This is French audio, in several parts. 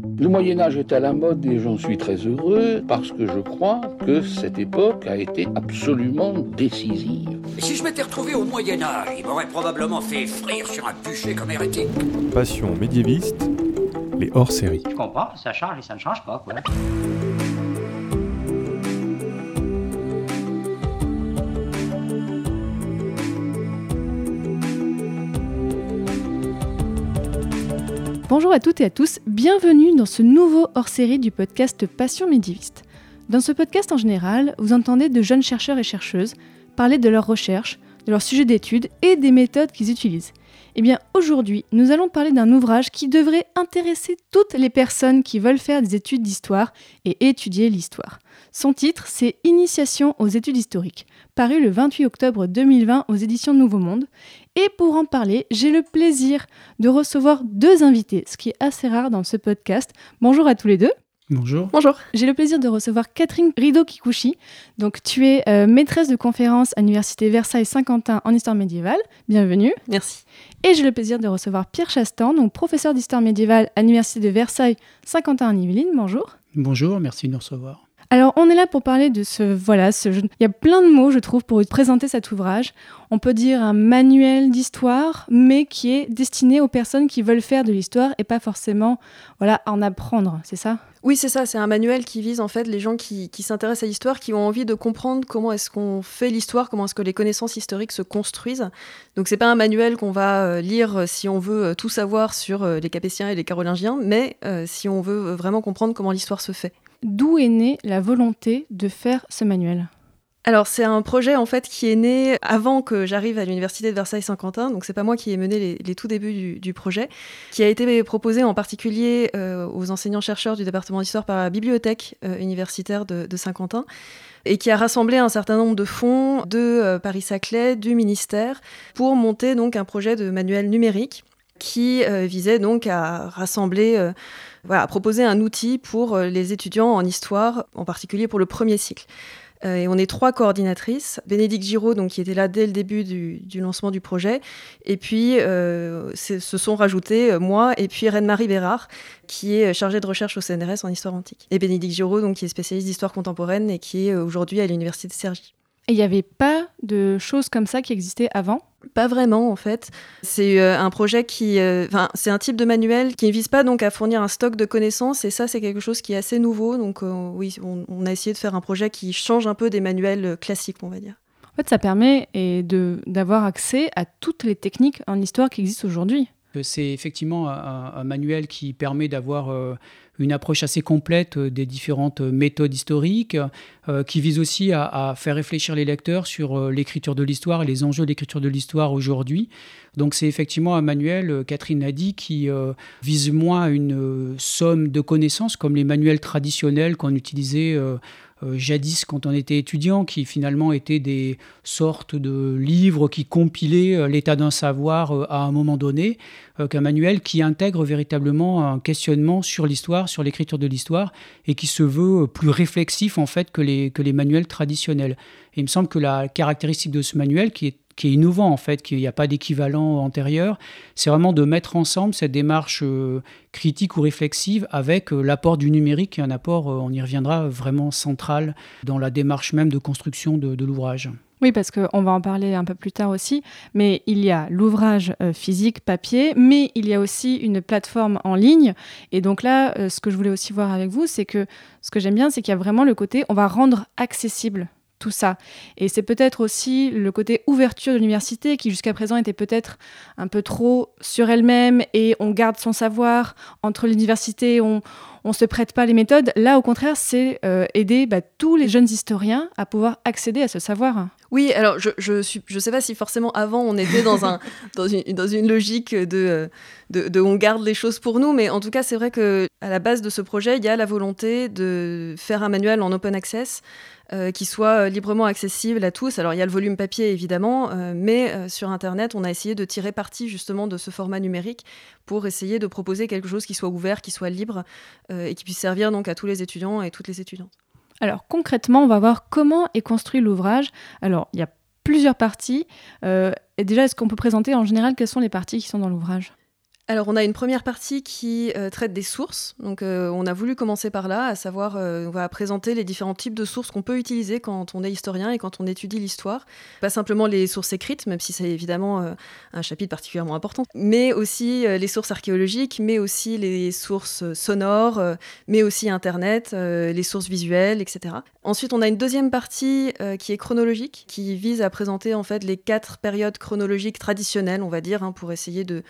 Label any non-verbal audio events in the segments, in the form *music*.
Le Moyen Âge est à la mode et j'en suis très heureux parce que je crois que cette époque a été absolument décisive. Si je m'étais retrouvé au Moyen Âge, il m'aurait probablement fait frire sur un bûcher comme hérétique. Passion médiéviste, les hors-séries. Je comprends, ça change et ça ne change pas, quoi. Bonjour à toutes et à tous, bienvenue dans ce nouveau hors-série du podcast Passion médiéviste. Dans ce podcast en général, vous entendez de jeunes chercheurs et chercheuses parler de leurs recherches, de leurs sujets d'études et des méthodes qu'ils utilisent. Eh bien aujourd'hui, nous allons parler d'un ouvrage qui devrait intéresser toutes les personnes qui veulent faire des études d'histoire et étudier l'histoire. Son titre, c'est Initiation aux études historiques, paru le 28 octobre 2020 aux éditions Nouveau Monde. Et pour en parler, j'ai le plaisir de recevoir deux invités, ce qui est assez rare dans ce podcast. Bonjour à tous les deux. Bonjour. Bonjour. J'ai le plaisir de recevoir Catherine Rido-Kikuchi. Donc, tu es euh, maîtresse de conférence à l'Université Versailles-Saint-Quentin en histoire médiévale. Bienvenue. Merci. Et j'ai le plaisir de recevoir Pierre Chastan, donc professeur d'histoire médiévale à l'Université de Versailles-Saint-Quentin en Yvelines. Bonjour. Bonjour, merci de nous recevoir. Alors, on est là pour parler de ce. Voilà, ce, il y a plein de mots, je trouve, pour présenter cet ouvrage. On peut dire un manuel d'histoire, mais qui est destiné aux personnes qui veulent faire de l'histoire et pas forcément voilà, en apprendre, c'est ça? Oui, c'est ça. C'est un manuel qui vise en fait les gens qui, s'intéressent à l'histoire, qui ont envie de comprendre comment est-ce qu'on fait l'histoire, comment est-ce que les connaissances historiques se construisent. Donc, c'est pas un manuel qu'on va euh, lire si on veut euh, tout savoir sur euh, les Capétiens et les Carolingiens, mais euh, si on veut vraiment comprendre comment l'histoire se fait. D'où est née la volonté de faire ce manuel? Alors c'est un projet en fait qui est né avant que j'arrive à l'université de Versailles-Saint-Quentin, donc c'est pas moi qui ai mené les, tout débuts du, projet, qui a été proposé en particulier euh, aux enseignants-chercheurs du département d'histoire par la bibliothèque euh, universitaire de, Saint-Quentin et qui a rassemblé un certain nombre de fonds de euh, Paris-Saclay, du ministère, pour monter donc un projet de manuel numérique qui visait donc à rassembler, voilà, proposer un outil pour euh, les étudiants en histoire, en particulier pour le premier cycle. et on est trois coordinatrices, Bénédicte Giraud, donc, qui était là dès le début du, lancement du projet, et puis se sont rajoutés moi et puis Reine-Marie Bérard, qui est chargée de recherche au CNRS en histoire antique. Et Bénédicte Giraud, donc, qui est spécialiste d'histoire contemporaine et qui est aujourd'hui à l'université de Cergy. Et il n'y avait pas de choses comme ça qui existaient avant? Pas vraiment en fait. C'est euh, un projet qui, euh, c'est un type de manuel qui ne vise pas donc à fournir un stock de connaissances et ça c'est quelque chose qui est assez nouveau. Donc euh, oui, on, a essayé de faire un projet qui change un peu des manuels classiques, on va dire. En fait, ça permet d'avoir accès à toutes les techniques en histoire qui existent aujourd'hui. C'est effectivement un, manuel qui permet d'avoir euh, une approche assez complète des différentes méthodes historiques, euh, qui vise aussi à, faire réfléchir les lecteurs sur euh, l'écriture de l'histoire et les enjeux de l'écriture de l'histoire aujourd'hui. Donc c'est effectivement un manuel, euh, Catherine a dit, qui euh, vise moins une euh, somme de connaissances comme les manuels traditionnels qu'on utilisait euh, jadis quand on était étudiant, qui finalement étaient des sortes de livres qui compilaient l'état d'un savoir à un moment donné, qu'un manuel qui intègre véritablement un questionnement sur l'histoire, sur l'écriture de l'histoire, et qui se veut plus réflexif en fait que les, que les manuels traditionnels. Il me semble que la caractéristique de ce manuel, qui est qui est innovant en fait, qu'il n'y a pas d'équivalent antérieur, c'est vraiment de mettre ensemble cette démarche euh, critique ou réflexive avec euh, l'apport du numérique, qui un apport, euh, on y reviendra, vraiment central dans la démarche même de construction de, de l'ouvrage. Oui, parce qu'on va en parler un peu plus tard aussi, mais il y a l'ouvrage physique, papier, mais il y a aussi une plateforme en ligne. Et donc là, ce que je voulais aussi voir avec vous, c'est que ce que j'aime bien, c'est qu'il y a vraiment le côté, on va rendre accessible tout ça. Et c'est peut-être aussi le côté ouverture de l'université qui jusqu'à présent était peut-être un peu trop sur elle-même et on garde son savoir entre l'université, on on se prête pas les méthodes. Là, au contraire, c'est euh, aider bah, tous les jeunes historiens à pouvoir accéder à ce savoir. Oui, alors je je je sais pas si forcément avant on était dans un *laughs* dans une dans une logique de, de, de on garde les choses pour nous, mais en tout cas c'est vrai que à la base de ce projet il y a la volonté de faire un manuel en open access qui soit librement accessible à tous. Alors il y a le volume papier évidemment, euh, mais euh, sur Internet, on a essayé de tirer parti justement de ce format numérique pour essayer de proposer quelque chose qui soit ouvert, qui soit libre euh, et qui puisse servir donc à tous les étudiants et toutes les étudiantes. Alors concrètement, on va voir comment est construit l'ouvrage. Alors il y a plusieurs parties. Euh, et déjà, est-ce qu'on peut présenter en général quelles sont les parties qui sont dans l'ouvrage? Alors, on a une première partie qui euh, traite des sources. Donc, euh, on a voulu commencer par là, à savoir, euh, on va présenter les différents types de sources qu'on peut utiliser quand on est historien et quand on étudie l'histoire. Pas simplement les sources écrites, même si c'est évidemment un chapitre particulièrement important, mais aussi les sources archéologiques, mais aussi les sources sonores, mais aussi Internet, les sources visuelles, etc. Ensuite, on a une deuxième partie qui est chronologique, qui vise à présenter en fait les quatre périodes chronologiques traditionnelles, on va dire, hein, pour essayer de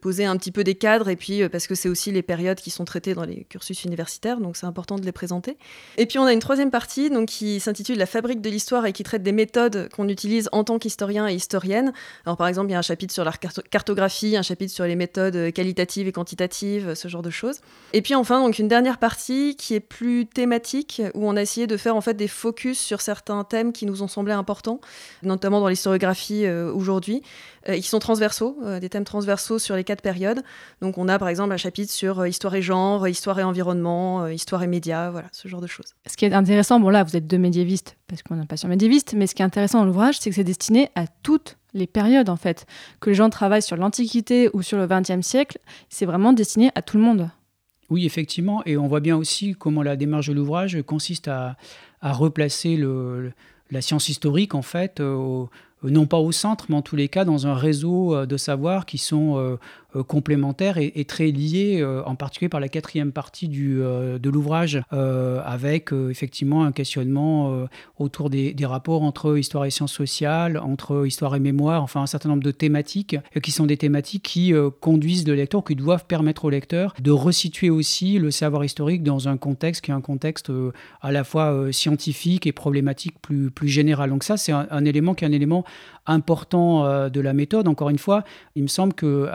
poser un petit peu des cadres, et puis euh, parce que c'est aussi les périodes qui sont traitées dans les cursus universitaires, donc c'est important de les présenter. Et puis on a une troisième partie donc, qui s'intitule La fabrique de l'histoire et qui traite des méthodes qu'on utilise en tant qu'historien et historienne. Alors par exemple, il y a un chapitre sur la cartographie, un chapitre sur les méthodes euh, qualitatives et quantitatives, ce genre de choses. Et puis enfin, donc une dernière partie qui est plus thématique, où on a essayé de faire en fait des focus sur certains thèmes qui nous ont semblé importants, notamment dans l'historiographie euh, aujourd'hui, et qui sont transversaux, des thèmes transversaux sur les quatre période. Donc on a par exemple un chapitre sur euh, histoire et genre, histoire et environnement, euh, histoire et médias, voilà, ce genre de choses. Ce qui est intéressant, bon là vous êtes deux médiévistes parce qu'on n'a pas sur médiéviste, mais ce qui est intéressant dans l'ouvrage, c'est que c'est destiné à toutes les périodes en fait. Que les gens travaillent sur l'Antiquité ou sur le XXe siècle, c'est vraiment destiné à tout le monde. Oui, effectivement, et on voit bien aussi comment la démarche de l'ouvrage consiste à, replacer le, la science historique en fait au, non pas au centre, mais en tous les cas dans un réseau euh, de savoirs qui sont euh, complémentaires et, très liés, euh, en particulier par la quatrième partie du, euh, de l'ouvrage, avec effectivement un questionnement autour des, rapports entre histoire et sciences sociales, entre histoire et mémoire, enfin un certain nombre de thématiques qui sont des thématiques qui conduisent le lecteur, qui doivent permettre au lecteur de resituer aussi le savoir historique dans un contexte qui est un contexte à la fois scientifique et problématique plus, plus général. Donc ça, c'est un, élément qui est un élément important de la méthode. Encore une fois, il me semble que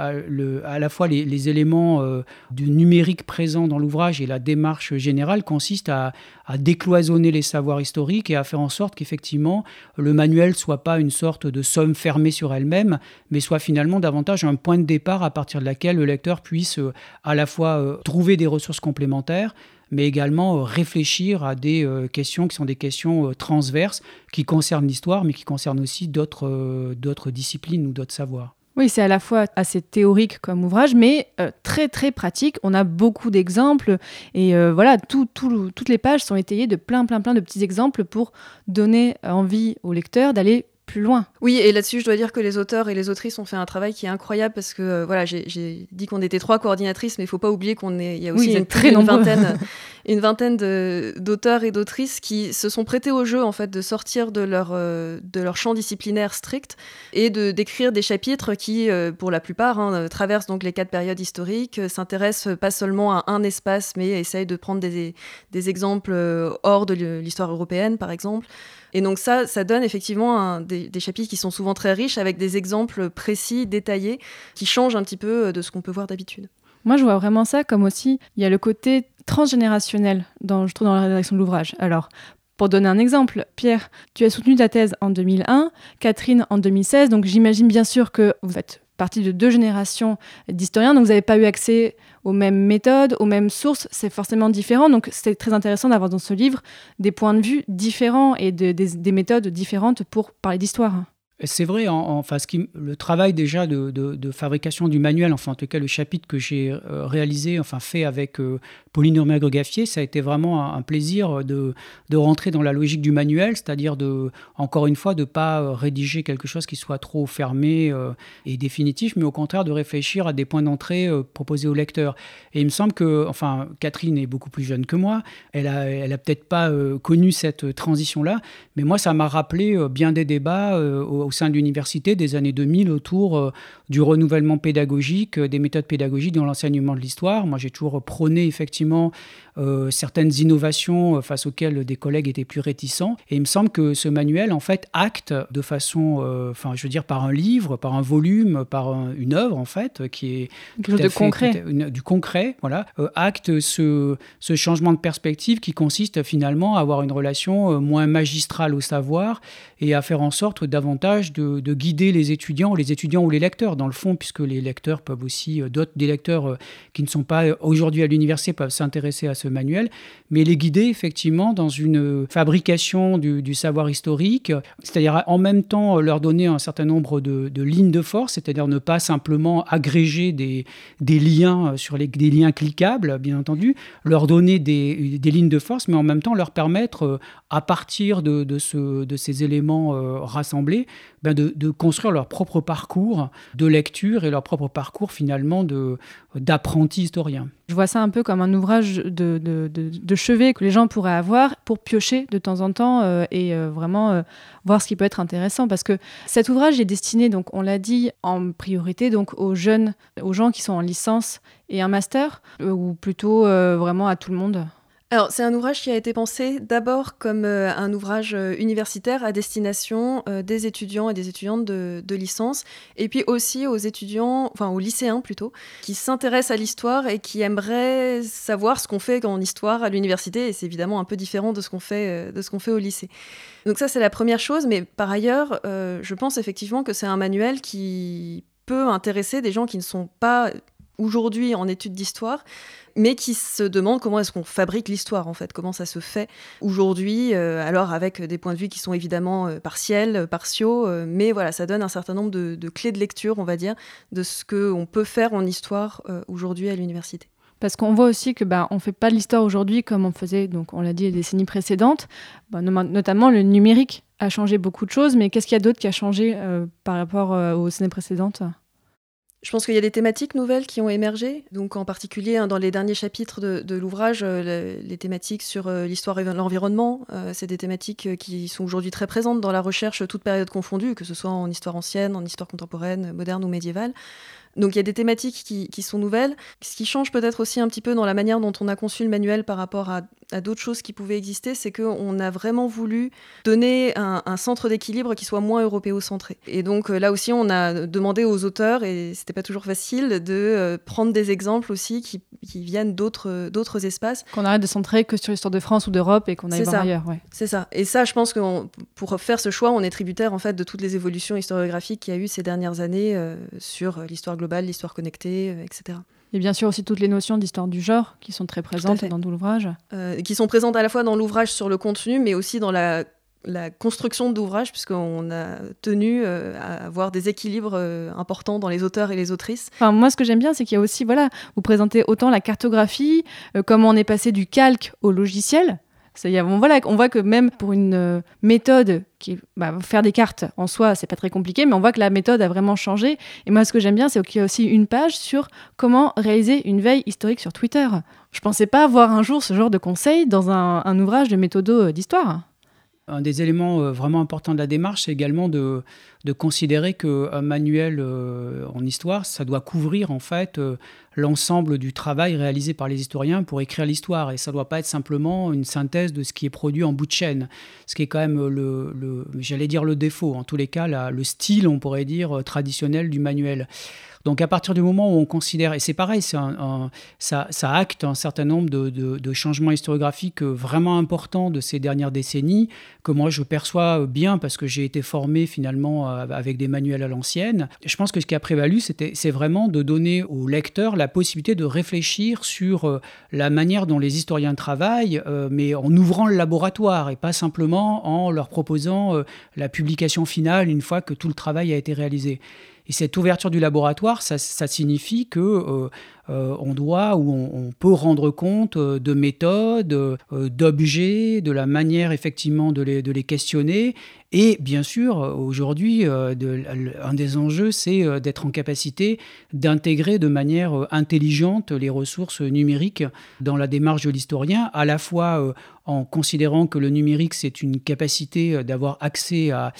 à la fois les, éléments euh, du numérique présents dans l'ouvrage et la démarche générale consistent à, décloisonner les savoirs historiques et à faire en sorte qu'effectivement le manuel soit pas une sorte de somme fermée sur elle-même, mais soit finalement davantage un point de départ à partir de laquelle le lecteur puisse euh, à la fois euh, trouver des ressources complémentaires, mais également réfléchir à des questions qui sont des questions transverses, qui concernent l'histoire, mais qui concernent aussi d'autres disciplines ou d'autres savoirs. Oui, c'est à la fois assez théorique comme ouvrage, mais euh, très très pratique. On a beaucoup d'exemples et euh, voilà, toutes les pages sont étayées de plein plein plein de petits exemples pour donner envie au lecteur d'aller plus loin. Oui, et là-dessus, je dois dire que les auteurs et les autrices ont fait un travail qui est incroyable parce que euh, voilà, j'ai dit qu'on était trois coordinatrices, mais il faut pas oublier qu'on est, il y a aussi une, très une vingtaine, *laughs* une vingtaine d'auteurs et d'autrices qui se sont prêtés au jeu en fait de sortir de leur euh, de leur champ disciplinaire strict et de d'écrire des chapitres qui, euh, pour la plupart, hein, traversent donc les quatre périodes historiques, s'intéressent pas seulement à un espace, mais essayent de prendre des, des exemples hors de l'histoire européenne, par exemple. Et donc ça, ça donne effectivement des, chapitres qui sont souvent très riches avec des exemples précis, détaillés, qui changent un petit peu euh, de ce qu'on peut voir d'habitude. Moi, je vois vraiment ça comme aussi, il y a le côté transgénérationnel, dans, je trouve, dans la rédaction de l'ouvrage. Alors, pour donner un exemple, Pierre, tu as soutenu ta thèse en 2001, Catherine en 2016, donc j'imagine bien sûr que vous êtes partie de deux générations d'historiens, donc vous n'avez pas eu accès aux mêmes méthodes, aux mêmes sources, c'est forcément différent. Donc c'est très intéressant d'avoir dans ce livre des points de vue différents et des méthodes différentes pour parler d'histoire. C'est vrai, en, le travail déjà de, fabrication du manuel, enfin en tout cas le chapitre que j'ai euh, réalisé, enfin fait avec euh, Pauline Urmagre-Gaffier, ça a été vraiment un, plaisir de, rentrer dans la logique du manuel, c'est-à-dire de, encore une fois, de ne pas euh, rédiger quelque chose qui soit trop fermé et définitif, mais au contraire de réfléchir à des points d'entrée proposés au lecteur. Et il me semble que, enfin, Catherine est beaucoup plus jeune que moi, elle a, elle a peut-être pas connu cette transition-là, mais moi ça m'a rappelé bien des débats au sein de l'université des années 2000 autour euh, du renouvellement pédagogique, euh, des méthodes pédagogiques dans l'enseignement de l'histoire. Moi, j'ai toujours prôné effectivement euh, certaines innovations face auxquelles des collègues étaient plus réticents. Et il me semble que ce manuel, en fait, acte de façon, enfin, je veux dire, par un livre, par un volume, par une œuvre, en fait, qui est quelque chose de concret, du concret, voilà, acte ce, ce changement de perspective qui consiste finalement à avoir une relation moins magistrale au savoir et à faire en sorte davantage de, guider les étudiants, les étudiants ou les lecteurs, dans le fond, puisque les lecteurs peuvent aussi, d'autres des lecteurs qui ne sont pas aujourd'hui à l'université peuvent s'intéresser à ce manuel, mais les guider effectivement dans une fabrication du, savoir historique, c'est-à-dire en même temps leur donner un certain nombre de, lignes de force, c'est-à-dire ne pas simplement agréger des, liens sur les, des liens cliquables, bien entendu, leur donner des, lignes de force, mais en même temps leur permettre, à partir de, de, ce, de ces éléments euh, rassemblés, ben de, de, construire leur propre parcours de lecture et leur propre parcours finalement d'apprenti historien. Je vois ça un peu comme un ouvrage de, de, chevet que les gens pourraient avoir pour piocher de temps en temps euh, et euh, vraiment euh, voir ce qui peut être intéressant. Parce que cet ouvrage est destiné, donc on l'a dit, en priorité donc aux jeunes, aux gens qui sont en licence et un master, ou plutôt vraiment à tout le monde alors, c'est un ouvrage qui a été pensé d'abord comme euh, un ouvrage euh, universitaire à destination euh, des étudiants et des étudiantes de, licence, et puis aussi aux étudiants, enfin aux lycéens plutôt, qui s'intéressent à l'histoire et qui aimeraient savoir ce qu'on fait en histoire à l'université, et c'est évidemment un peu différent de ce qu'on fait, de ce qu'on fait au lycée. Donc ça, c'est la première chose, mais par ailleurs, je pense effectivement que c'est un manuel qui peut intéresser des gens qui ne sont pas aujourd'hui en études d'histoire, mais qui se demandent comment est-ce qu'on fabrique l'histoire en fait, comment ça se fait aujourd'hui, euh, alors avec des points de vue qui sont évidemment euh, partiels, euh, partiaux, mais voilà, ça donne un certain nombre de, clés de lecture, on va dire, de ce qu'on peut faire en histoire aujourd'hui à l'université. Parce qu'on voit aussi que bah, on fait pas l'histoire aujourd'hui comme on faisait, donc on l'a dit les décennies précédentes. Bah, notamment le numérique a changé beaucoup de choses, mais qu'est-ce qu'il y a d'autre qui a changé par rapport aux décennies précédentes? Je pense qu'il y a des thématiques nouvelles qui ont émergé. Donc, en particulier, hein, dans les derniers chapitres de, l'ouvrage, euh, les thématiques sur euh, l'histoire et l'environnement, euh, c'est des thématiques qui sont aujourd'hui très présentes dans la recherche, toute période confondue, que ce soit en histoire ancienne, en histoire contemporaine, moderne ou médiévale. Donc il y a des thématiques qui, sont nouvelles. Ce qui change peut-être aussi un petit peu dans la manière dont on a conçu le manuel par rapport à, d'autres choses qui pouvaient exister, c'est qu'on a vraiment voulu donner un, centre d'équilibre qui soit moins européocentré. Et donc euh, là aussi, on a demandé aux auteurs, et c'était pas toujours facile, de euh, prendre des exemples aussi qui, viennent d'autres, d'autres espaces. Qu'on arrête de centrer que sur l'histoire de France ou d'Europe et qu'on aille voir ailleurs. C'est ça. Et ça, je pense que pour faire ce choix, on est tributaire en fait de toutes les évolutions historiographiques qu'il y a eu ces dernières années euh, sur l'histoire globale, l'histoire connectée, euh, etc. Et bien sûr aussi toutes les notions d'histoire du genre qui sont très présentes dans tout l'ouvrage. Euh, qui sont présentes à la fois dans l'ouvrage sur le contenu, mais aussi dans la, la construction d'ouvrage, puisqu'on a tenu euh, à avoir des équilibres importants dans les auteurs et les autrices. Enfin, moi, ce que j'aime bien, c'est qu'il y a aussi, voilà, vous présentez autant la cartographie, comment on est passé du calque au logiciel, on, voilà, on voit que même pour une euh, méthode qui bah, faire des cartes en soi, c'est pas très compliqué, mais on voit que la méthode a vraiment changé. Et moi, ce que j'aime bien, c'est qu'il y a aussi une page sur comment réaliser une veille historique sur Twitter. Je pensais pas avoir un jour ce genre de conseil dans un, ouvrage de méthodo euh, d'histoire. Un des éléments euh, vraiment importants de la démarche, c'est également de, de considérer qu'un manuel en histoire, ça doit couvrir en fait l'ensemble du travail réalisé par les historiens pour écrire l'histoire. Et ça ne doit pas être simplement une synthèse de ce qui est produit en bout de chaîne, ce qui est quand même le, j'allais dire le défaut, en tous les cas le style, on pourrait dire, traditionnel du manuel. Donc à partir du moment où on considère, et c'est pareil, un, ça, acte un certain nombre de, changements historiographiques vraiment importants de ces dernières décennies, que moi je perçois bien parce que j'ai été formé finalement euh, avec des manuels à l'ancienne. Je pense que ce qui a prévalu, c'est vraiment de donner aux lecteurs la possibilité de réfléchir sur euh, la manière dont les historiens travaillent, euh, mais en ouvrant le laboratoire et pas simplement en leur proposant la publication finale une fois que tout le travail a été réalisé. Et cette ouverture du laboratoire, ça, signifie que euh, on doit ou on, peut rendre compte euh, de méthodes, d'objets, de la manière effectivement de les, de les questionner. Et bien sûr, aujourd'hui, un des enjeux, c'est d'être en capacité d'intégrer de manière intelligente les ressources numériques dans la démarche de l'historien, à la fois en considérant que le numérique, c'est une capacité euh, d'avoir accès à,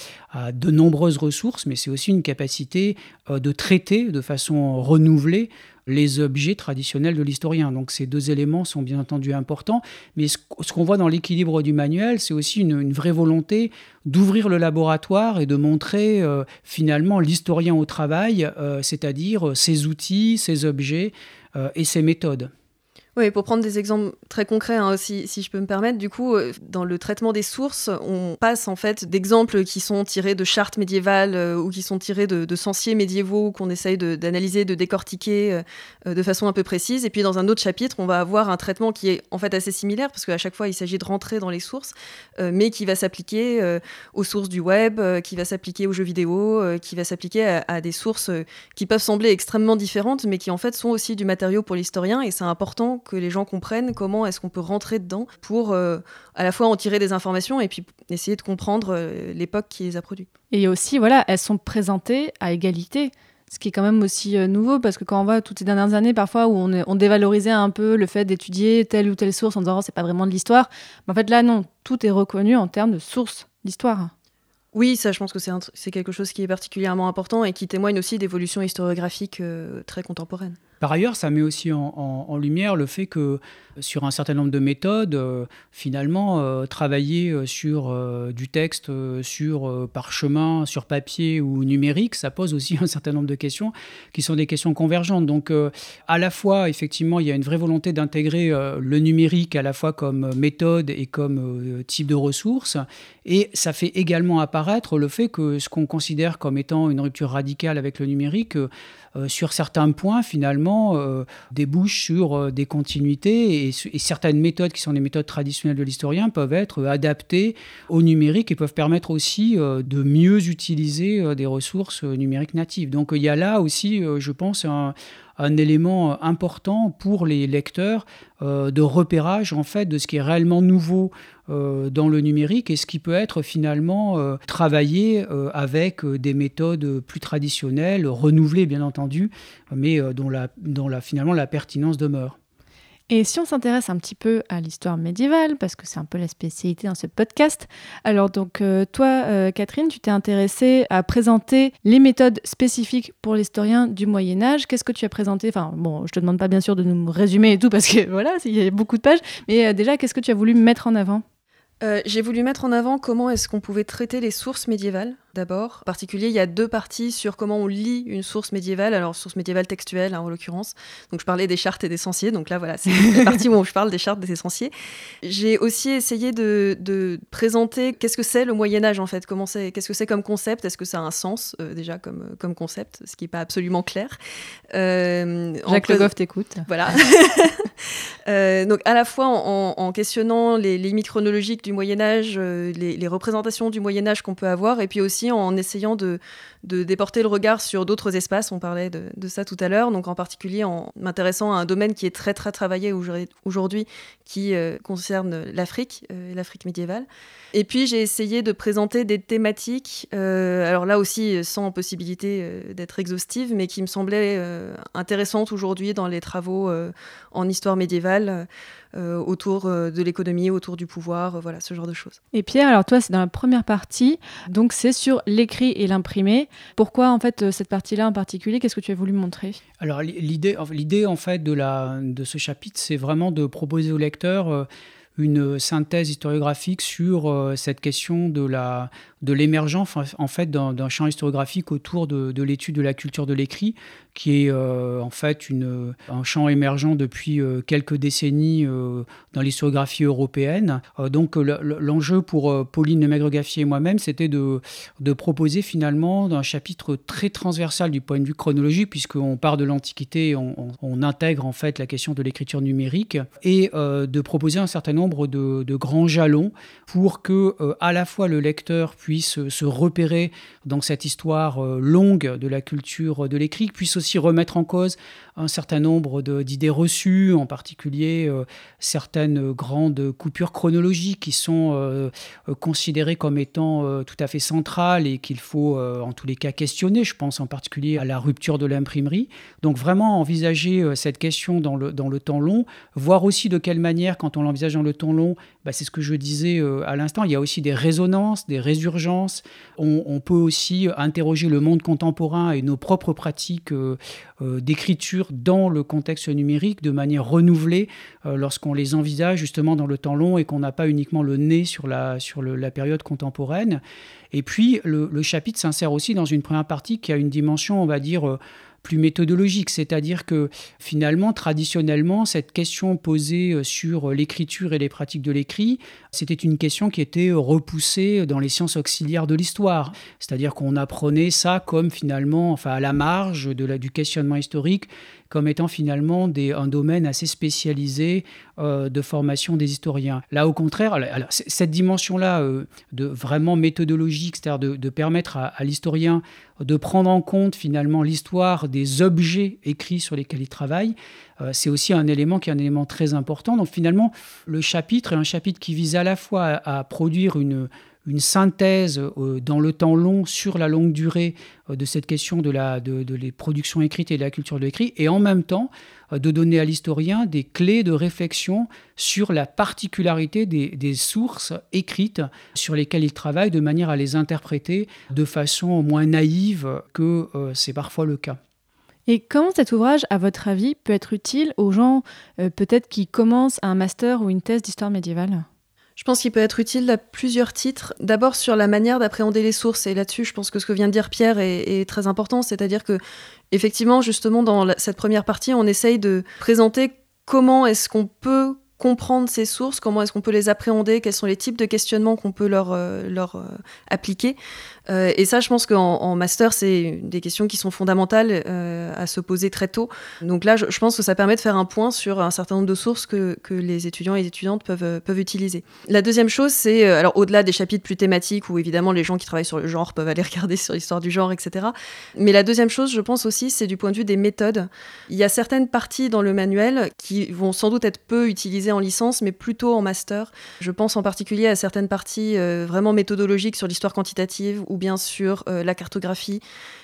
de nombreuses ressources, mais c'est aussi une capacité euh, de traiter de façon renouvelée les objets traditionnels de l'historien. Donc ces deux éléments sont bien entendu importants, mais ce, qu'on voit dans l'équilibre du manuel, c'est aussi une, vraie volonté d'ouvrir le laboratoire et de montrer euh, finalement l'historien au travail, c'est-à-dire ses outils, ses objets et ses méthodes. Pour prendre des exemples très concrets, hein, si, si, je peux me permettre, du coup, euh, dans le traitement des sources, on passe en fait d'exemples qui sont tirés de chartes médiévales euh, ou qui sont tirés de, de censiers médiévaux qu'on essaye d'analyser, de, décortiquer euh, de façon un peu précise. Et puis dans un autre chapitre, on va avoir un traitement qui est en fait assez similaire parce qu'à chaque fois, il s'agit de rentrer dans les sources, mais qui va s'appliquer aux sources du web, qui va s'appliquer aux jeux vidéo, qui va s'appliquer à, à, des sources qui peuvent sembler extrêmement différentes, mais qui en fait sont aussi du matériau pour l'historien. Et c'est important que les gens comprennent comment est-ce qu'on peut rentrer dedans pour euh, à la fois en tirer des informations et puis essayer de comprendre euh, l'époque qui les a produits. Et aussi, voilà, elles sont présentées à égalité. Ce qui est quand même aussi euh, nouveau, parce que quand on voit toutes ces dernières années, parfois, où on, on dévalorisait un peu le fait d'étudier telle ou telle source en disant oh, c'est pas vraiment de l'histoire. Mais en fait, là, non, tout est reconnu en termes de source d'histoire. Oui, ça, je pense que c'est quelque chose qui est particulièrement important et qui témoigne aussi d'évolutions historiographiques très contemporaines. Par ailleurs, ça met aussi en, lumière le fait que sur un certain nombre de méthodes, euh, finalement, euh, travailler euh, sur du texte, sur parchemin, sur papier ou numérique, ça pose aussi *laughs* un certain nombre de questions qui sont des questions convergentes. Donc, à la fois, effectivement, il y a une vraie volonté d'intégrer le numérique à la fois comme méthode et comme type de ressources. Et ça fait également apparaître le fait que ce qu'on considère comme étant une rupture radicale avec le numérique, euh, sur certains points, finalement, euh, débouchent sur euh, des continuités et, certaines méthodes qui sont des méthodes traditionnelles de l'historien peuvent être adaptées au numérique et peuvent permettre aussi de mieux utiliser des ressources numériques natives. Donc il y a là aussi, je pense, un, élément important pour les lecteurs de repérage en fait de ce qui est réellement nouveau euh, dans le numérique et ce qui peut être finalement euh, travaillé euh, avec des méthodes plus traditionnelles, renouvelées bien entendu, mais dont, la, dont la, finalement la pertinence demeure. Et si on s'intéresse un petit peu à l'histoire médiévale, parce que c'est un peu la spécialité dans ce podcast, alors donc toi, Catherine, tu t'es intéressée à présenter les méthodes spécifiques pour l'historien du Moyen Âge. Qu'est-ce que tu as présenté? Enfin, bon, je te demande pas bien sûr de nous résumer et tout, parce que *laughs* voilà, il y a beaucoup de pages, mais déjà, qu'est-ce que tu as voulu mettre en avant? Euh, j'ai voulu mettre en avant comment est-ce qu'on pouvait traiter les sources médiévales d'abord. En particulier, il y a deux parties sur comment on lit une source médiévale, alors source médiévale textuelle hein, en l'occurrence. Donc je parlais des chartes et des censés, donc là voilà, c'est *laughs* la partie où je parle des chartes et des censés. J'ai aussi essayé de, présenter qu'est-ce que c'est le Moyen Âge en fait, comment c'est, qu'est-ce que c'est comme concept, est-ce que ça a un sens euh, déjà comme, comme concept, ce qui n'est pas absolument clair. Euh, Jacques Le Goff t'écoute. Voilà. *laughs* Euh, donc à la fois en, questionnant les, limites chronologiques du Moyen Âge, les, les représentations du Moyen Âge qu'on peut avoir, et puis aussi en essayant de, déporter le regard sur d'autres espaces. On parlait de, ça tout à l'heure, donc en particulier en m'intéressant à un domaine qui est très très travaillé aujourd'hui, qui euh, concerne l'Afrique, euh, l'Afrique médiévale. Et puis j'ai essayé de présenter des thématiques, euh, alors là aussi sans possibilité d'être exhaustive, mais qui me semblaient intéressantes aujourd'hui dans les travaux en histoire médiévale. Euh, autour euh, de l'économie, autour du pouvoir, euh, voilà, ce genre de choses. Et Pierre, alors toi, c'est dans la première partie, donc c'est sur l'écrit et l'imprimé. Pourquoi en fait cette partie-là en particulier? Qu'est-ce que tu as voulu montrer? Alors l'idée, l'idée en fait de, la, de ce chapitre, c'est vraiment de proposer au lecteur une synthèse historiographique sur cette question de la de l'émergence en fait d'un champ historiographique autour de, de l'étude de la culture de l'écrit qui est euh, en fait une, un champ émergent depuis euh, quelques décennies euh, dans l'historiographie européenne. donc l'enjeu pour Pauline Lemaigre-Gaffier et moi-même, c'était de, de, proposer finalement un chapitre très transversal du point de vue chronologique, puisqu'on part de l'Antiquité, on, on, intègre en fait la question de l'écriture numérique, et de proposer un certain nombre de, grands jalons pour que à la fois le lecteur puisse se repérer dans cette histoire longue de la culture de l'écrit, puisse aussi remettre en cause un certain nombre d'idées reçues, en particulier euh, certaines grandes coupures chronologiques qui sont euh, euh, considérées comme étant tout à fait centrales et qu'il faut en tous les cas questionner. Je pense en particulier à la rupture de l'imprimerie. Donc vraiment envisager cette question dans le, dans le temps long, voir aussi de quelle manière, quand on l'envisage dans le temps long, bah, c'est ce que je disais à l'instant, il y a aussi des résonances, des résurgences. On, peut aussi interroger le monde contemporain et nos propres pratiques d'écriture dans le contexte numérique de manière renouvelée euh, lorsqu'on les envisage justement dans le temps long et qu'on n'a pas uniquement le nez sur la, sur la période contemporaine. Et puis le, chapitre s'insère aussi dans une première partie qui a une dimension, on va dire, euh, plus méthodologique, c'est-à-dire que finalement, traditionnellement, cette question posée euh, sur l'écriture et les pratiques de l'écrit, c'était une question qui était repoussée dans les sciences auxiliaires de l'histoire, c'est-à-dire qu'on apprenait ça comme finalement, enfin à la marge de du questionnement historique, comme étant finalement un domaine assez spécialisé euh, de formation des historiens. Là, au contraire, alors, cette dimension-là euh, de vraiment méthodologique, c'est-à-dire de, permettre à, à l'historien de prendre en compte finalement l'histoire des objets écrits sur lesquels il travaille, euh, c'est aussi un élément qui est un élément très important. Donc finalement, le chapitre est un chapitre qui vise à la fois à, produire une, une synthèse euh, dans le temps long sur la longue durée euh, de cette question de, la, de, les productions écrites et de la culture de l'écrit, et en même temps de donner à l'historien des clés de réflexion sur la particularité des, des, sources écrites sur lesquelles il travaille, de manière à les interpréter de façon moins naïve que c'est parfois le cas. Et comment cet ouvrage, à votre avis, peut être utile aux gens euh, peut-être qui commencent un master ou une thèse d'histoire médiévale? Je pense qu'il peut être utile à plusieurs titres. D'abord sur la manière d'appréhender les sources. Et là-dessus, je pense que ce que vient de dire Pierre est, très important. C'est-à-dire que, effectivement, justement, dans cette première partie, on essaye de présenter comment est-ce qu'on peut comprendre ces sources, comment est-ce qu'on peut les appréhender, quels sont les types de questionnements qu'on peut leur, euh, euh, appliquer. Euh, et ça, je pense qu'en en master, c'est des questions qui sont fondamentales euh, à se poser très tôt. Donc là, je, pense que ça permet de faire un point sur un certain nombre de sources que, les étudiants et les étudiantes peuvent, euh, peuvent utiliser. La deuxième chose, c'est, alors au-delà des chapitres plus thématiques, où évidemment les gens qui travaillent sur le genre peuvent aller *laughs* regarder sur l'histoire du genre, etc. Mais la deuxième chose, je pense aussi, c'est du point de vue des méthodes. Il y a certaines parties dans le manuel qui vont sans doute être peu utilisées en licence, mais plutôt en master. Je pense en particulier à certaines parties vraiment méthodologiques sur l'histoire quantitative ou bien sûr euh, la cartographie.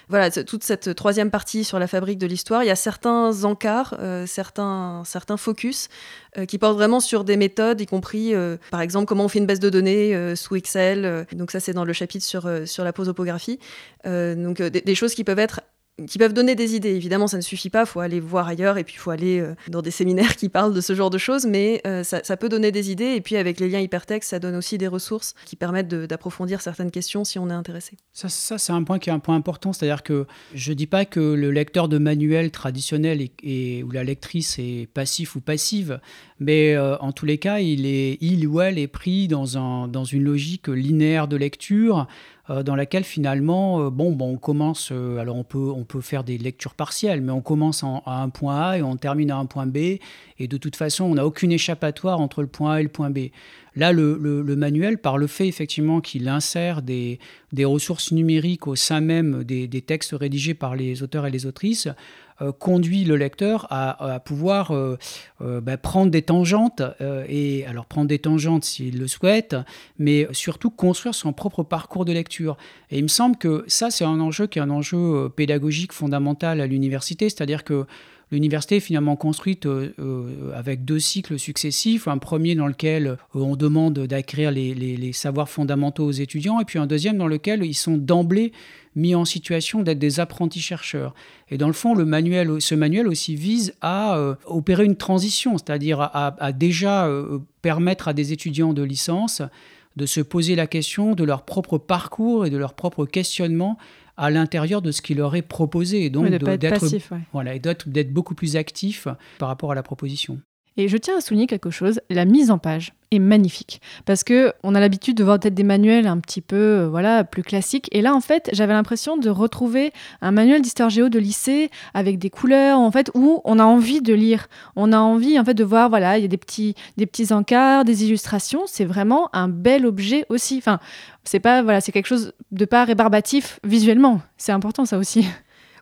Voilà, toute cette troisième partie sur la fabrique de l'histoire, il y a certains encarts, euh, certains, certains focus euh, qui portent vraiment sur des méthodes, y compris, par exemple, comment on fait une base de données sous Excel. donc ça, c'est dans le chapitre sur, sur la prosopographie. donc des choses qui peuvent être qui peuvent donner des idées. Évidemment, ça ne suffit pas, il faut aller voir ailleurs et puis il faut aller euh, dans des séminaires qui parlent de ce genre de choses, mais euh, ça, peut donner des idées et puis avec les liens hypertextes, ça donne aussi des ressources qui permettent d'approfondir certaines questions si on est intéressé. Ça, c'est un point qui est un point important, c'est-à-dire que je ne dis pas que le lecteur de manuel traditionnel et, où la lectrice est passif ou passive, mais euh, en tous les cas, il, est, il ou elle est pris dans, un, dans une logique linéaire de lecture euh, dans laquelle finalement, euh, bon, bon, on commence, euh, alors on peut, on peut faire des lectures partielles, mais on commence en, à un point A et on termine à un point B, et de toute façon, on n'a aucune échappatoire entre le point A et le point B. Là, le, le, le manuel, par le fait effectivement qu'il insère des, des, ressources numériques au sein même des, des, textes rédigés par les auteurs et les autrices, conduit le lecteur à, pouvoir euh, euh, bah, prendre des tangentes, euh, et alors prendre des tangentes s'il le souhaite, mais surtout construire son propre parcours de lecture. Et il me semble que ça, c'est un enjeu qui est un enjeu euh, pédagogique fondamental à l'université, c'est-à-dire que L'université est finalement construite euh, euh, avec deux cycles successifs. Un premier dans lequel euh, on demande d'acquérir les, les, savoirs fondamentaux aux étudiants, et puis un deuxième dans lequel ils sont d'emblée mis en situation d'être des apprentis chercheurs. Et dans le fond, le manuel, ce manuel aussi vise à euh, opérer une transition, c'est-à-dire à, déjà euh, permettre à des étudiants de licence de se poser la question de leur propre parcours et de leur propre questionnement à l'intérieur de ce qui leur est proposé et donc d'être ouais. voilà, d'être beaucoup plus actif par rapport à la proposition. Et je tiens à souligner quelque chose, la mise en page est magnifique. Parce que on a l'habitude de voir peut-être des manuels un petit peu euh, voilà plus classiques. Et là en fait j'avais l'impression de retrouver un manuel d'histoire géo de lycée avec des couleurs en fait où on a envie de lire. On a envie en fait de voir voilà il y a des petits des petits encarts des illustrations. C'est vraiment un bel objet aussi. Enfin c'est pas voilà c'est quelque chose de pas rébarbatif visuellement. C'est important ça aussi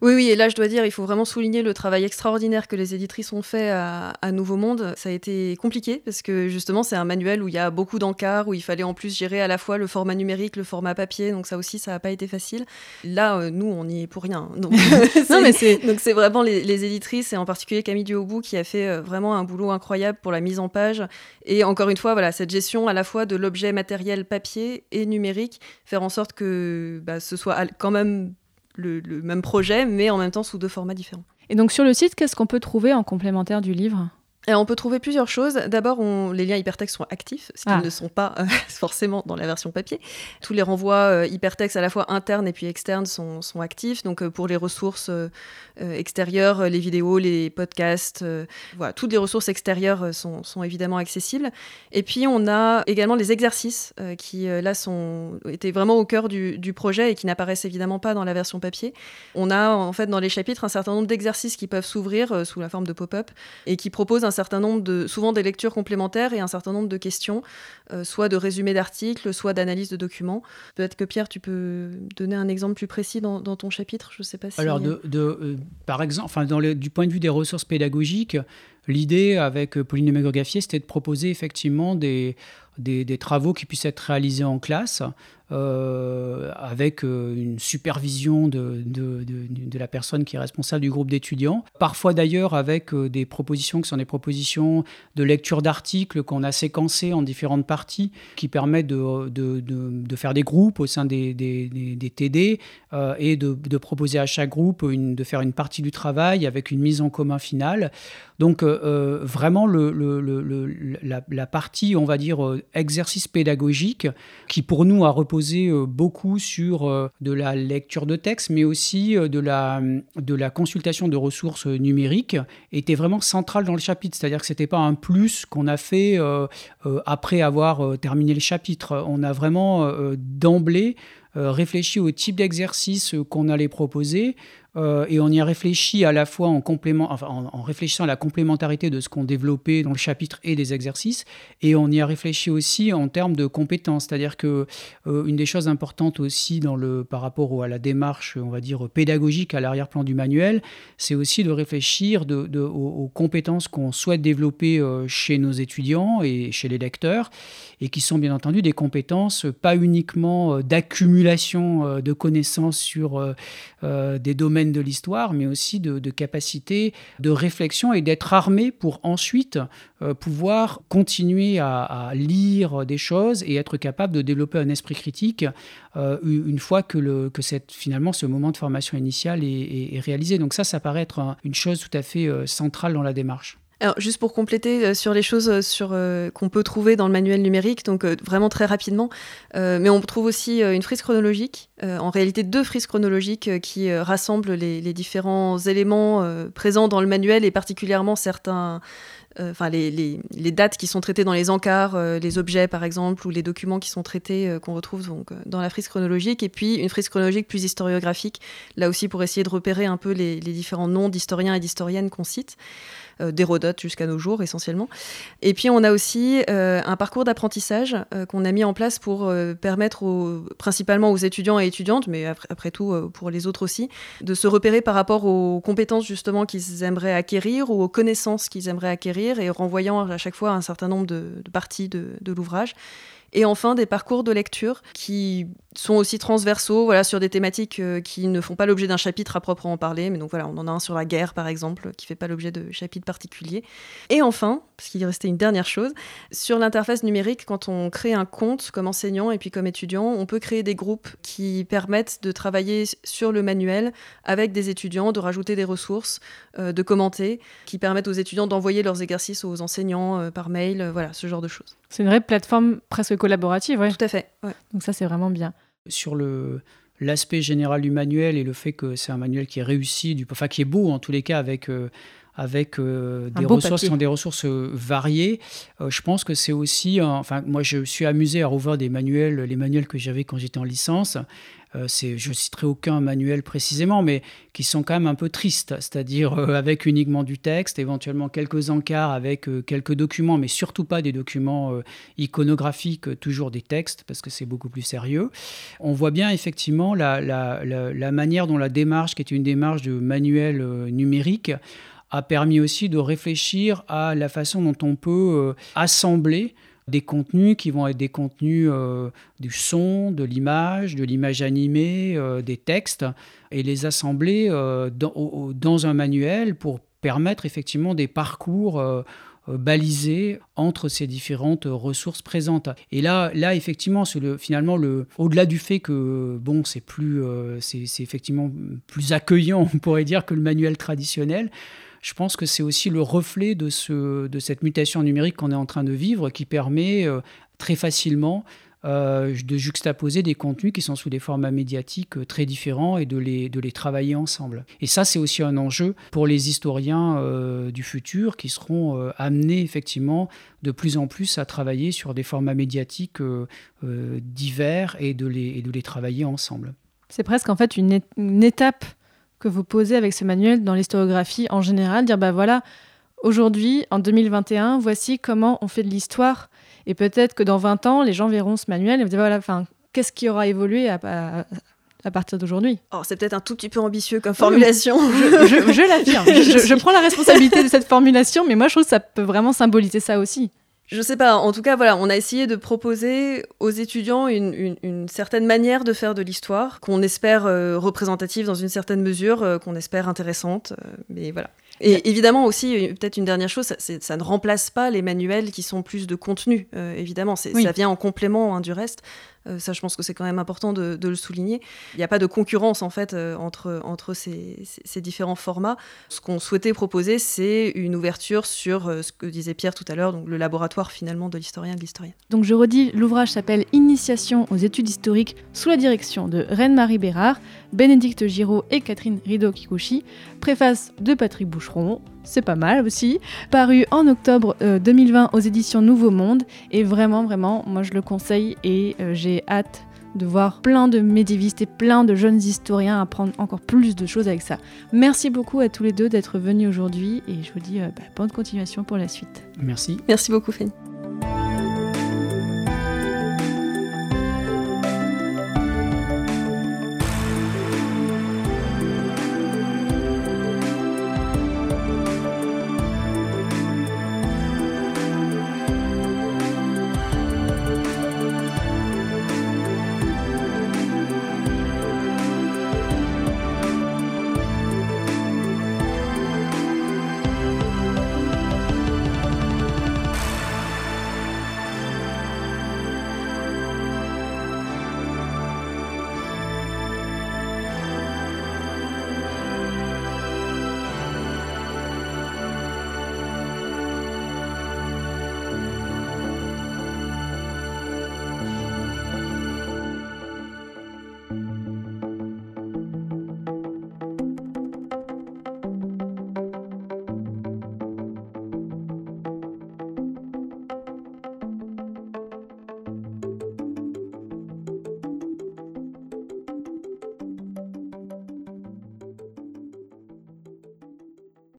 Oui, oui, et là, je dois dire, il faut vraiment souligner le travail extraordinaire que les éditrices ont fait à, à Nouveau Monde. Ça a été compliqué parce que justement, c'est un manuel où il y a beaucoup d'encarts, où il fallait en plus gérer à la fois le format numérique, le format papier. Donc ça aussi, ça n'a pas été facile. Là, euh, nous, on n'y est pour rien. Donc *laughs* non, *laughs* mais c'est donc c'est vraiment les, les, éditrices et en particulier Camille Duhaubou qui a fait euh, vraiment un boulot incroyable pour la mise en page. Et encore une fois, voilà, cette gestion à la fois de l'objet matériel papier et numérique, faire en sorte que bah, ce soit quand même le, même projet, mais en même temps sous deux formats différents. Et donc sur le site, qu'est-ce qu'on peut trouver en complémentaire du livre? Et on peut trouver plusieurs choses. D'abord, les liens hypertextes sont actifs, ce qui Ah. ne sont pas euh, *laughs* forcément dans la version papier. Tous les renvois euh, hypertextes à la fois internes et puis externes sont, sont actifs. Donc euh, pour les ressources euh, extérieures, les vidéos, les podcasts, voilà, toutes les ressources extérieures sont, sont évidemment accessibles. Et puis on a également les exercices qui là sont étaient vraiment au cœur du, du projet et qui n'apparaissent évidemment pas dans la version papier. On a en fait dans les chapitres un certain nombre d'exercices qui peuvent s'ouvrir sous la forme de pop-up et qui proposent un certain nombre de, souvent des lectures complémentaires et un certain nombre de questions, euh, soit de résumés d'articles, soit d'analyse de documents. Peut-être que Pierre, tu peux donner un exemple plus précis dans, ton chapitre, je ne sais pas si... Alors, de, de, euh, par exemple, enfin, du point de vue des ressources pédagogiques, l'idée avec euh, Pauline Maigre-Gaffier, c'était de proposer effectivement des, des travaux qui puissent être réalisés en classe, euh, avec euh, une supervision de, de, de- la personne qui est responsable du groupe d'étudiants. Parfois d'ailleurs avec euh, des propositions qui sont des propositions de lecture d'articles qu'on a séquencés en différentes parties, qui permettent de, faire des groupes au sein des, des, des- TD et de, proposer à chaque groupe une- de faire une partie du travail avec une mise en commun finale. Donc vraiment le, le- le- la, la partie, on va dire, exercice pédagogique, qui pour nous a reposé euh, beaucoup sur euh, de la lecture de texte, mais aussi euh, de, la, de la consultation de ressources numériques, était vraiment centrale dans le chapitre. C'est-à-dire que ce n'était pas un plus qu'on a fait après avoir terminé le chapitre. On a vraiment d'emblée réfléchi au type d'exercice qu'on allait proposer euh, et on y a réfléchi à la fois en, complément, en, réfléchissant à la complémentarité de ce qu'on développait dans le chapitre et des exercices, et on y a réfléchi aussi en termes de compétences, c'est-à-dire que euh, une des choses importantes aussi dans le, par rapport à la démarche, on va dire pédagogique à l'arrière-plan du manuel, c'est aussi de réfléchir aux, compétences qu'on souhaite développer euh, chez nos étudiants et chez les lecteurs, et qui sont bien entendu des compétences pas uniquement d'accumulation de connaissances sur des domaines de l'histoire, mais aussi de, capacité de réflexion et d'être armé pour ensuite euh, pouvoir continuer à, lire des choses et être capable de développer un esprit critique euh, une fois que, le, que cette, finalement ce moment de formation initiale est, réalisé. Donc ça, ça paraît être un- une chose tout à fait euh, centrale dans la démarche. Juste pour compléter euh, sur les choses euh, euh, qu'on peut trouver dans le manuel numérique, donc vraiment très rapidement, mais on trouve aussi une frise chronologique, en réalité deux frises chronologiques qui rassemblent les, différents éléments présents dans le manuel et particulièrement certains, enfin les, dates qui sont traitées dans les encarts, les objets par exemple, ou les documents qui sont traités qu'on retrouve donc, dans la frise chronologique, et puis une frise chronologique plus historiographique, là aussi pour essayer de repérer un peu les, les différents noms d'historiens et d'historiennes qu'on cite d'Hérodote jusqu'à nos jours essentiellement. Et puis on a aussi euh, un parcours d'apprentissage euh, qu'on a mis en place pour euh, permettre principalement aux étudiants et étudiantes, mais après, tout euh, pour les autres aussi, de se repérer par rapport aux compétences justement qu'ils aimeraient acquérir ou aux connaissances qu'ils aimeraient acquérir et renvoyant à chaque fois un certain nombre de, parties de l'ouvrage. Et enfin, des parcours de lecture qui sont aussi transversaux, voilà, sur des thématiques euh, qui ne font pas l'objet d'un chapitre à proprement parler. Mais donc voilà, on en a un sur la guerre, par exemple, qui fait pas l'objet de chapitre particulier. Et enfin, parce qu'il restait une dernière chose, sur l'interface numérique, quand on crée un compte comme enseignant et puis comme étudiant, on peut créer des groupes qui permettent de travailler sur le manuel avec des étudiants, de rajouter des ressources, euh, de commenter, qui permettent aux étudiants d'envoyer leurs exercices aux enseignants euh, par mail, voilà, ce genre de choses. C'est une vraie plateforme presque collaborative, ouais. Tout à fait. ouais. Donc ça, c'est vraiment bien. sur le l'aspect général du manuel et le fait que c'est un manuel qui est réussi, du, enfin qui est beau en tous les cas avec euh, avec euh, des ressources papier. qui sont des ressources euh, variées. Euh, je pense que c'est aussi, un- enfin moi je suis amusé à revoir des manuels, les manuels que j'avais quand j'étais en licence. Euh, c'est, je citerai aucun manuel précisément, mais qui sont quand même un peu tristes, c'est-à-dire euh, avec uniquement du texte, éventuellement quelques encarts avec euh, quelques documents, mais surtout pas des documents iconographiques, toujours des textes, parce que c'est beaucoup plus sérieux. On voit bien effectivement la, manière dont la démarche, qui est une démarche de manuel numérique, a permis aussi de réfléchir à la façon dont on peut assembler des contenus qui vont être des contenus euh, du son, de l'image, de l'image animée, euh, des textes, et les assembler euh, dans, un manuel pour permettre effectivement des parcours balisés entre ces différentes ressources présentes. Et là, là effectivement, le, finalement, le, au-delà du fait que bon, c'est plus, c'est effectivement plus accueillant, *laughs* on pourrait dire, que le manuel traditionnel. Je pense que c'est aussi le reflet de, ce, de cette mutation numérique qu'on est en train de vivre qui permet très facilement euh, de juxtaposer des contenus qui sont sous des formats médiatiques euh, très différents et de les, de les travailler ensemble. Et ça, c'est aussi un enjeu pour les historiens euh, du futur qui seront amenés effectivement de plus en plus à travailler sur des formats médiatiques divers et de, les, et de les travailler ensemble. C'est presque en fait une, étape que vous posez avec ce manuel dans l'historiographie en général, dire bah voilà, aujourd'hui, en 2021, voici comment on fait de l'histoire et peut-être que dans 20 ans, les gens verront ce manuel et vont dire voilà, enfin, qu'est-ce qui aura évolué à, à, partir d'aujourd'hui? Oh, C'est peut-être un tout petit peu ambitieux comme formulation. je, je, l'affirme. *laughs* je, prends la responsabilité de cette formulation, mais moi, je trouve que ça peut vraiment symboliser ça aussi. Je sais pas, en tout cas, voilà, on a essayé de proposer aux étudiants une, une, certaine manière de faire de l'histoire, qu'on espère euh, représentative dans une certaine mesure, euh, qu'on espère intéressante, euh, mais voilà. Et évidemment aussi, peut-être une dernière chose, ça, ça, ne remplace pas les manuels qui sont plus de contenu, évidemment. Ça vient en complément hein, du reste. Euh, ça, je pense que c'est quand même important de, le souligner. Il n'y a pas de concurrence, en fait, entre, entre ces, différents formats. Ce qu'on souhaitait proposer, c'est une ouverture sur ce que disait Pierre tout à l'heure, donc le laboratoire finalement de l'historien de l'historienne. Donc je redis, l'ouvrage s'appelle Initiation aux études historiques sous la direction de Reine-Marie Bérard, Bénédicte Giraud et Catherine Rideau-Kikuchi. Préface de Patrick Boucher c'est pas mal aussi, paru en octobre 2020 euh, aux éditions Nouveau Monde. Et vraiment, vraiment, moi je le conseille et euh, j'ai hâte de voir plein de médiévistes et plein de jeunes historiens apprendre encore plus de choses avec ça. Merci beaucoup à tous les deux d'être venus aujourd'hui et je vous dis euh, bah, bonne continuation pour la suite. Merci. Merci beaucoup Fanny.